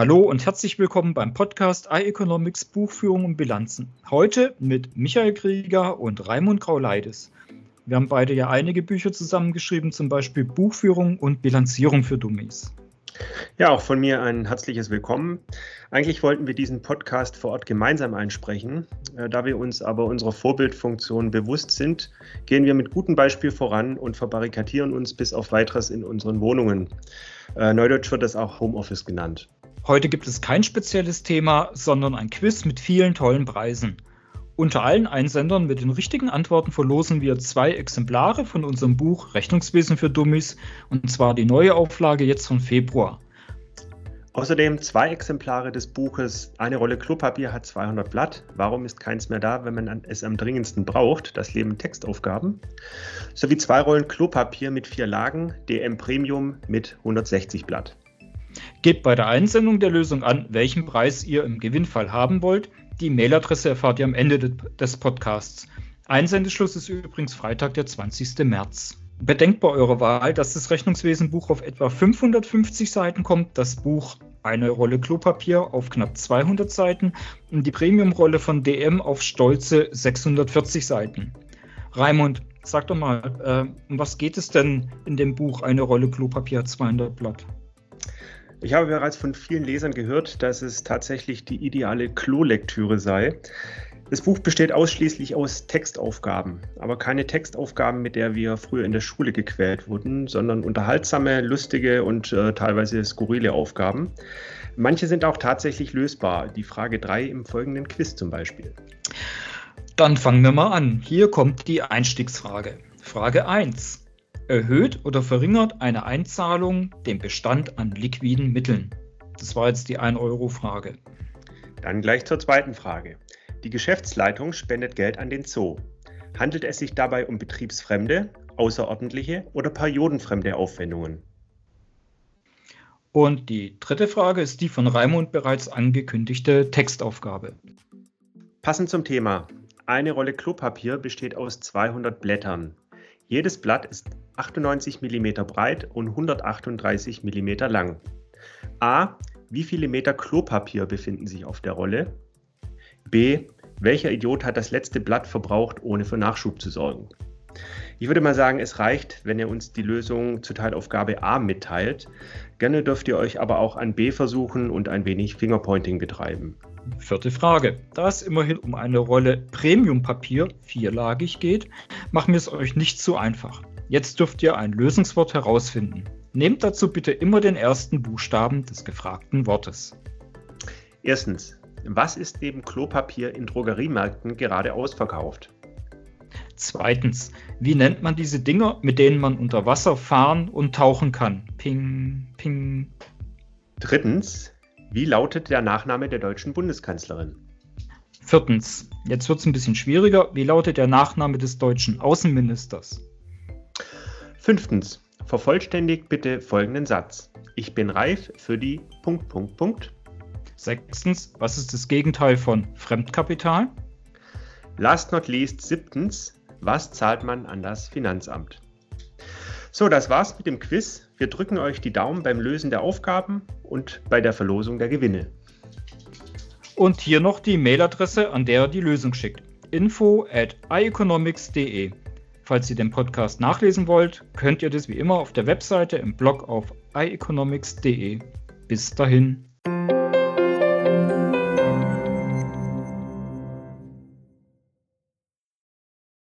Hallo und herzlich willkommen beim Podcast iEconomics Buchführung und Bilanzen. Heute mit Michael Krieger und Raimund Grauleides. Wir haben beide ja einige Bücher zusammengeschrieben, zum Beispiel Buchführung und Bilanzierung für Dummies. Ja, auch von mir ein herzliches Willkommen. Eigentlich wollten wir diesen Podcast vor Ort gemeinsam einsprechen. Äh, da wir uns aber unserer Vorbildfunktion bewusst sind, gehen wir mit gutem Beispiel voran und verbarrikadieren uns bis auf weiteres in unseren Wohnungen. Äh, Neudeutsch wird das auch Homeoffice genannt. Heute gibt es kein spezielles Thema, sondern ein Quiz mit vielen tollen Preisen. Unter allen Einsendern mit den richtigen Antworten verlosen wir zwei Exemplare von unserem Buch Rechnungswesen für Dummies und zwar die neue Auflage jetzt von Februar. Außerdem zwei Exemplare des Buches Eine Rolle Klopapier hat 200 Blatt. Warum ist keins mehr da, wenn man es am dringendsten braucht? Das Leben Textaufgaben. Sowie zwei Rollen Klopapier mit vier Lagen, DM Premium mit 160 Blatt. Gebt bei der Einsendung der Lösung an, welchen Preis ihr im Gewinnfall haben wollt. Die Mailadresse erfahrt ihr am Ende des Podcasts. Einsendeschluss ist übrigens Freitag, der 20. März. Bedenkt bei eurer Wahl, dass das Rechnungswesenbuch auf etwa 550 Seiten kommt, das Buch eine Rolle Klopapier auf knapp 200 Seiten und die Premiumrolle von DM auf stolze 640 Seiten. Raimund, sag doch mal, äh, um was geht es denn in dem Buch Eine Rolle Klopapier 200 Blatt? Ich habe bereits von vielen Lesern gehört, dass es tatsächlich die ideale Klolektüre sei. Das Buch besteht ausschließlich aus Textaufgaben, aber keine Textaufgaben, mit der wir früher in der Schule gequält wurden, sondern unterhaltsame, lustige und äh, teilweise skurrile Aufgaben. Manche sind auch tatsächlich lösbar. Die Frage 3 im folgenden Quiz zum Beispiel. Dann fangen wir mal an. Hier kommt die Einstiegsfrage. Frage 1. Erhöht oder verringert eine Einzahlung den Bestand an liquiden Mitteln? Das war jetzt die 1-Euro-Frage. Dann gleich zur zweiten Frage. Die Geschäftsleitung spendet Geld an den Zoo. Handelt es sich dabei um betriebsfremde, außerordentliche oder periodenfremde Aufwendungen? Und die dritte Frage ist die von Raimund bereits angekündigte Textaufgabe. Passend zum Thema. Eine Rolle Klopapier besteht aus 200 Blättern. Jedes Blatt ist 98 mm breit und 138 mm lang. A. Wie viele Meter Klopapier befinden sich auf der Rolle? B. Welcher Idiot hat das letzte Blatt verbraucht, ohne für Nachschub zu sorgen? Ich würde mal sagen, es reicht, wenn ihr uns die Lösung zur Teilaufgabe A mitteilt. Gerne dürft ihr euch aber auch an B versuchen und ein wenig Fingerpointing betreiben. Vierte Frage. Da es immerhin um eine Rolle Premium-Papier vierlagig geht, machen wir es euch nicht zu einfach. Jetzt dürft ihr ein Lösungswort herausfinden. Nehmt dazu bitte immer den ersten Buchstaben des gefragten Wortes. Erstens. Was ist neben Klopapier in Drogeriemärkten gerade ausverkauft? Zweitens. Wie nennt man diese Dinger, mit denen man unter Wasser fahren und tauchen kann? Ping, ping. Drittens. Wie lautet der Nachname der deutschen Bundeskanzlerin? Viertens, jetzt wird es ein bisschen schwieriger. Wie lautet der Nachname des deutschen Außenministers? Fünftens, vervollständigt bitte folgenden Satz. Ich bin reif für die Punkt, Punkt, Punkt. Sechstens, was ist das Gegenteil von Fremdkapital? Last not least, siebtens, was zahlt man an das Finanzamt? So, das war's mit dem Quiz. Wir drücken euch die Daumen beim Lösen der Aufgaben und bei der Verlosung der Gewinne. Und hier noch die Mailadresse, an der ihr die Lösung schickt. info at ieconomics.de. Falls ihr den Podcast nachlesen wollt, könnt ihr das wie immer auf der Webseite im Blog auf ieconomics.de. Bis dahin.